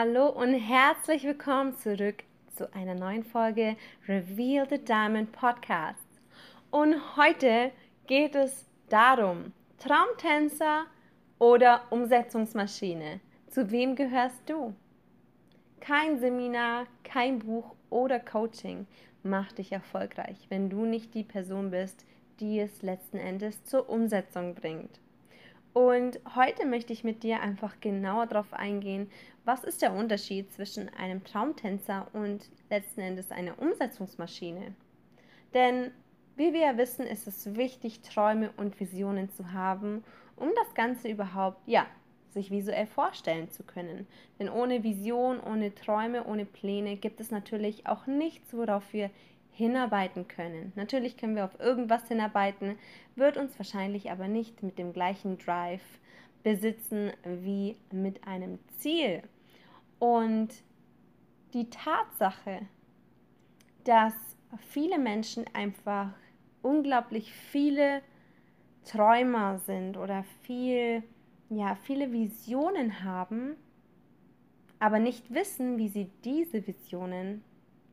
Hallo und herzlich willkommen zurück zu einer neuen Folge Reveal the Diamond Podcast. Und heute geht es darum, Traumtänzer oder Umsetzungsmaschine. Zu wem gehörst du? Kein Seminar, kein Buch oder Coaching macht dich erfolgreich, wenn du nicht die Person bist, die es letzten Endes zur Umsetzung bringt. Und heute möchte ich mit dir einfach genauer darauf eingehen, was ist der Unterschied zwischen einem Traumtänzer und letzten Endes einer Umsetzungsmaschine. Denn wie wir ja wissen, ist es wichtig, Träume und Visionen zu haben, um das Ganze überhaupt, ja, sich visuell vorstellen zu können. Denn ohne Vision, ohne Träume, ohne Pläne gibt es natürlich auch nichts, worauf wir hinarbeiten können. Natürlich können wir auf irgendwas hinarbeiten, wird uns wahrscheinlich aber nicht mit dem gleichen Drive besitzen wie mit einem Ziel. Und die Tatsache, dass viele Menschen einfach unglaublich viele Träumer sind oder viel, ja, viele Visionen haben, aber nicht wissen, wie sie diese Visionen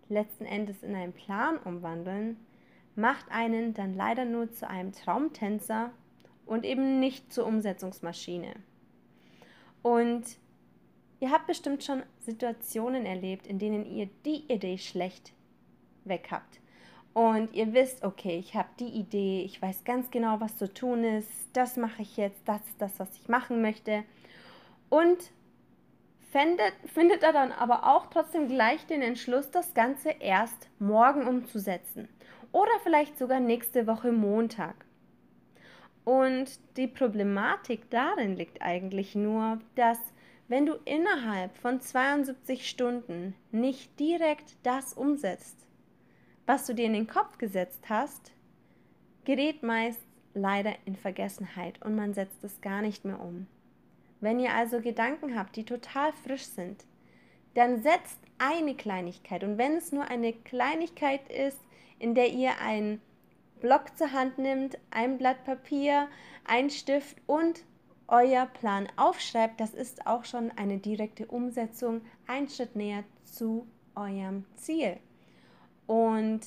letzten Endes in einen Plan umwandeln, macht einen dann leider nur zu einem Traumtänzer und eben nicht zur Umsetzungsmaschine. Und ihr habt bestimmt schon Situationen erlebt, in denen ihr die Idee schlecht weg habt. Und ihr wisst, okay, ich habe die Idee, ich weiß ganz genau, was zu tun ist, das mache ich jetzt, das ist das, was ich machen möchte. Und findet, findet er dann aber auch trotzdem gleich den Entschluss, das Ganze erst morgen umzusetzen. Oder vielleicht sogar nächste Woche Montag. Und die Problematik darin liegt eigentlich nur, dass wenn du innerhalb von 72 Stunden nicht direkt das umsetzt, was du dir in den Kopf gesetzt hast, gerät meist leider in Vergessenheit und man setzt es gar nicht mehr um. Wenn ihr also Gedanken habt, die total frisch sind, dann setzt eine Kleinigkeit. Und wenn es nur eine Kleinigkeit ist, in der ihr einen Block zur Hand nimmt, ein Blatt Papier, ein Stift und euer Plan aufschreibt, das ist auch schon eine direkte Umsetzung, ein Schritt näher zu eurem Ziel. Und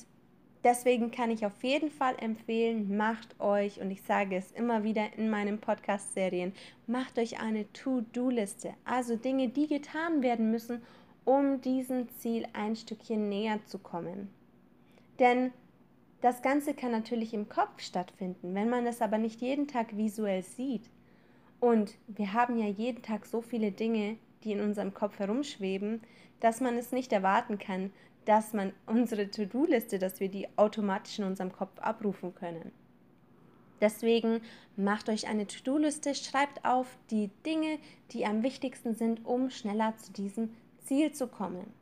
Deswegen kann ich auf jeden Fall empfehlen, macht euch, und ich sage es immer wieder in meinen Podcast-Serien, macht euch eine To-Do-Liste. Also Dinge, die getan werden müssen, um diesem Ziel ein Stückchen näher zu kommen. Denn das Ganze kann natürlich im Kopf stattfinden, wenn man es aber nicht jeden Tag visuell sieht. Und wir haben ja jeden Tag so viele Dinge, die in unserem Kopf herumschweben, dass man es nicht erwarten kann, dass man unsere To-Do-Liste, dass wir die automatisch in unserem Kopf abrufen können. Deswegen macht euch eine To-Do-Liste, schreibt auf die Dinge, die am wichtigsten sind, um schneller zu diesem Ziel zu kommen.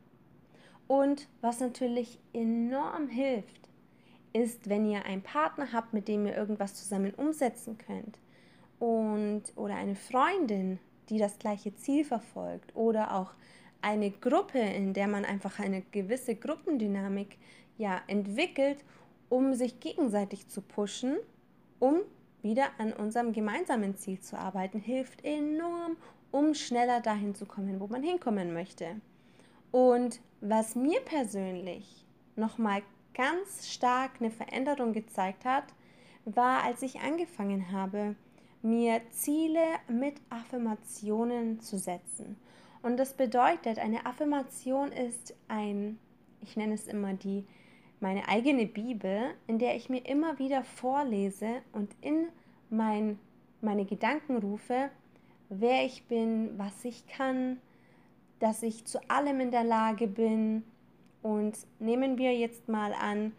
Und was natürlich enorm hilft, ist, wenn ihr einen Partner habt, mit dem ihr irgendwas zusammen umsetzen könnt und oder eine Freundin, die das gleiche Ziel verfolgt oder auch eine Gruppe, in der man einfach eine gewisse Gruppendynamik ja entwickelt, um sich gegenseitig zu pushen, um wieder an unserem gemeinsamen Ziel zu arbeiten, hilft enorm, um schneller dahin zu kommen, wo man hinkommen möchte. Und was mir persönlich nochmal ganz stark eine Veränderung gezeigt hat, war, als ich angefangen habe, mir Ziele mit Affirmationen zu setzen. Und das bedeutet, eine Affirmation ist ein, ich nenne es immer die, meine eigene Bibel, in der ich mir immer wieder vorlese und in mein, meine Gedanken rufe, wer ich bin, was ich kann, dass ich zu allem in der Lage bin. Und nehmen wir jetzt mal an,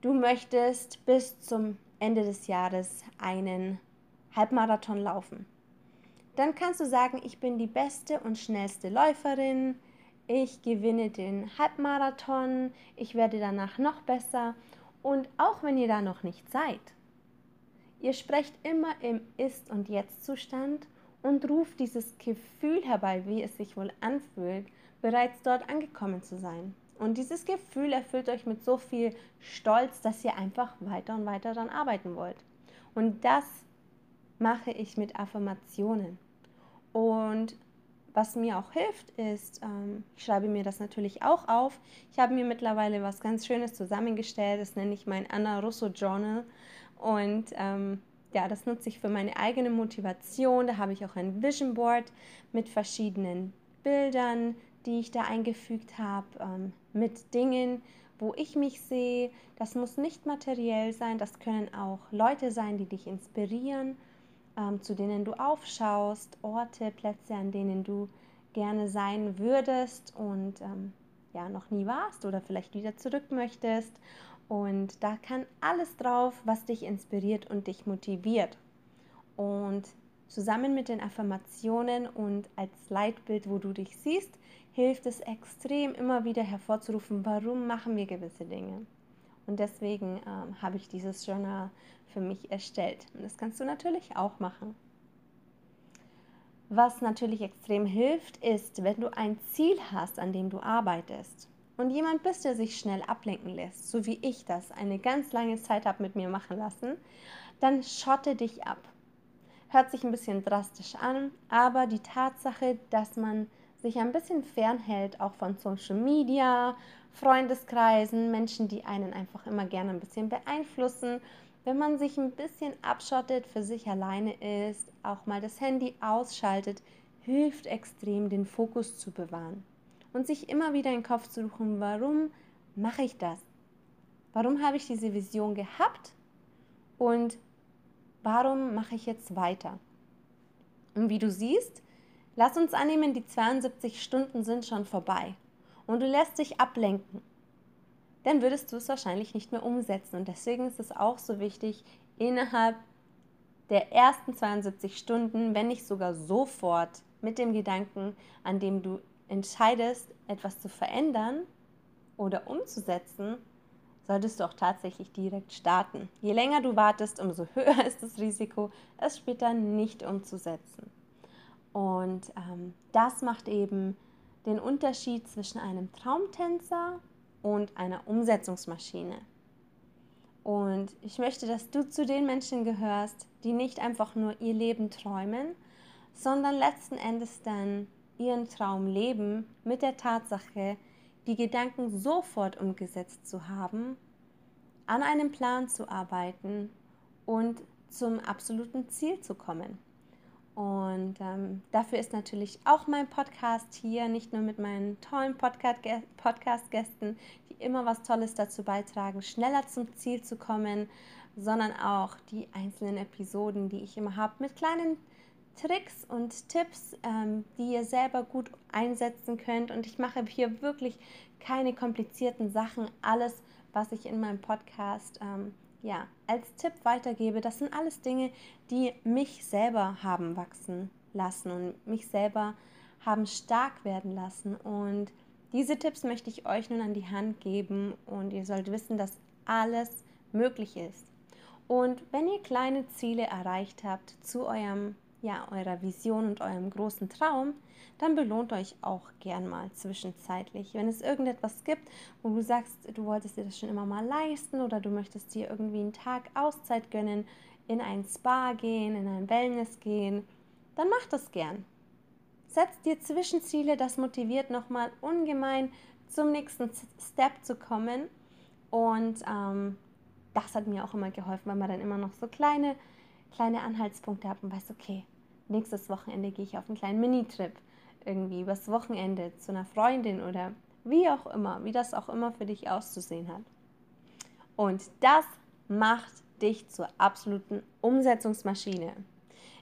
du möchtest bis zum Ende des Jahres einen Halbmarathon laufen dann kannst du sagen, ich bin die beste und schnellste Läuferin, ich gewinne den Halbmarathon, ich werde danach noch besser. Und auch wenn ihr da noch nicht seid, ihr sprecht immer im Ist- und Jetzt-Zustand und ruft dieses Gefühl herbei, wie es sich wohl anfühlt, bereits dort angekommen zu sein. Und dieses Gefühl erfüllt euch mit so viel Stolz, dass ihr einfach weiter und weiter daran arbeiten wollt. Und das mache ich mit Affirmationen. Und was mir auch hilft, ist, ähm, ich schreibe mir das natürlich auch auf. Ich habe mir mittlerweile was ganz Schönes zusammengestellt. Das nenne ich mein Anna Russo Journal. Und ähm, ja, das nutze ich für meine eigene Motivation. Da habe ich auch ein Vision Board mit verschiedenen Bildern, die ich da eingefügt habe, ähm, mit Dingen, wo ich mich sehe. Das muss nicht materiell sein, das können auch Leute sein, die dich inspirieren ähm, zu denen du aufschaust, Orte, Plätze, an denen du gerne sein würdest und ähm, ja noch nie warst oder vielleicht wieder zurück möchtest. Und da kann alles drauf, was dich inspiriert und dich motiviert. Und zusammen mit den Affirmationen und als Leitbild, wo du dich siehst, hilft es extrem immer wieder hervorzurufen, warum machen wir gewisse Dinge. Und deswegen ähm, habe ich dieses Journal für mich erstellt. Und das kannst du natürlich auch machen. Was natürlich extrem hilft, ist, wenn du ein Ziel hast, an dem du arbeitest und jemand bist, der sich schnell ablenken lässt, so wie ich das eine ganz lange Zeit habe mit mir machen lassen, dann schotte dich ab. Hört sich ein bisschen drastisch an, aber die Tatsache, dass man sich ein bisschen fernhält, auch von Social Media, Freundeskreisen, Menschen, die einen einfach immer gerne ein bisschen beeinflussen wenn man sich ein bisschen abschottet, für sich alleine ist, auch mal das Handy ausschaltet, hilft extrem, den Fokus zu bewahren und sich immer wieder in den Kopf zu suchen, warum mache ich das? Warum habe ich diese Vision gehabt und warum mache ich jetzt weiter? Und wie du siehst, lass uns annehmen, die 72 Stunden sind schon vorbei und du lässt dich ablenken dann würdest du es wahrscheinlich nicht mehr umsetzen. Und deswegen ist es auch so wichtig, innerhalb der ersten 72 Stunden, wenn nicht sogar sofort, mit dem Gedanken, an dem du entscheidest, etwas zu verändern oder umzusetzen, solltest du auch tatsächlich direkt starten. Je länger du wartest, umso höher ist das Risiko, es später nicht umzusetzen. Und ähm, das macht eben den Unterschied zwischen einem Traumtänzer und einer Umsetzungsmaschine. Und ich möchte, dass du zu den Menschen gehörst, die nicht einfach nur ihr Leben träumen, sondern letzten Endes dann ihren Traum leben mit der Tatsache, die Gedanken sofort umgesetzt zu haben, an einem Plan zu arbeiten und zum absoluten Ziel zu kommen. Und ähm, dafür ist natürlich auch mein Podcast hier, nicht nur mit meinen tollen Podcast-Gästen, die immer was Tolles dazu beitragen, schneller zum Ziel zu kommen, sondern auch die einzelnen Episoden, die ich immer habe, mit kleinen Tricks und Tipps, ähm, die ihr selber gut einsetzen könnt. Und ich mache hier wirklich keine komplizierten Sachen. Alles, was ich in meinem Podcast ähm, ja, als Tipp weitergebe, das sind alles Dinge, die mich selber haben wachsen lassen und mich selber haben stark werden lassen. Und diese Tipps möchte ich euch nun an die Hand geben und ihr sollt wissen, dass alles möglich ist. Und wenn ihr kleine Ziele erreicht habt zu eurem ja, eurer Vision und eurem großen Traum, dann belohnt euch auch gern mal zwischenzeitlich. Wenn es irgendetwas gibt, wo du sagst, du wolltest dir das schon immer mal leisten oder du möchtest dir irgendwie einen Tag Auszeit gönnen, in ein Spa gehen, in ein Wellness gehen, dann mach das gern. Setz dir Zwischenziele, das motiviert nochmal ungemein zum nächsten Step zu kommen. Und ähm, das hat mir auch immer geholfen, weil man dann immer noch so kleine, kleine Anhaltspunkte hat und weiß, okay, nächstes Wochenende gehe ich auf einen kleinen Minitrip irgendwie übers Wochenende zu einer Freundin oder wie auch immer, wie das auch immer für dich auszusehen hat. Und das macht dich zur absoluten Umsetzungsmaschine.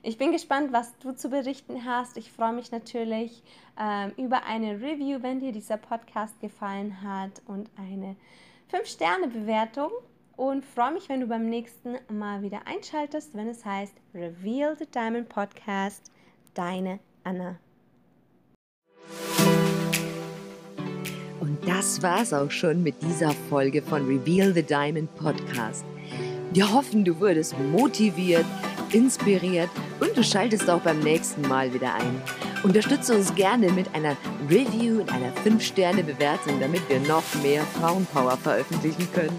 Ich bin gespannt, was du zu berichten hast. Ich freue mich natürlich ähm, über eine Review, wenn dir dieser Podcast gefallen hat und eine 5-Sterne-Bewertung. Und freue mich, wenn du beim nächsten Mal wieder einschaltest, wenn es heißt Reveal the Diamond Podcast Deine Anna. Und das war's auch schon mit dieser Folge von Reveal the Diamond Podcast. Wir hoffen, du wurdest motiviert, inspiriert und du schaltest auch beim nächsten Mal wieder ein. Unterstütze uns gerne mit einer Review und einer 5-Sterne-Bewertung, damit wir noch mehr Frauenpower veröffentlichen können.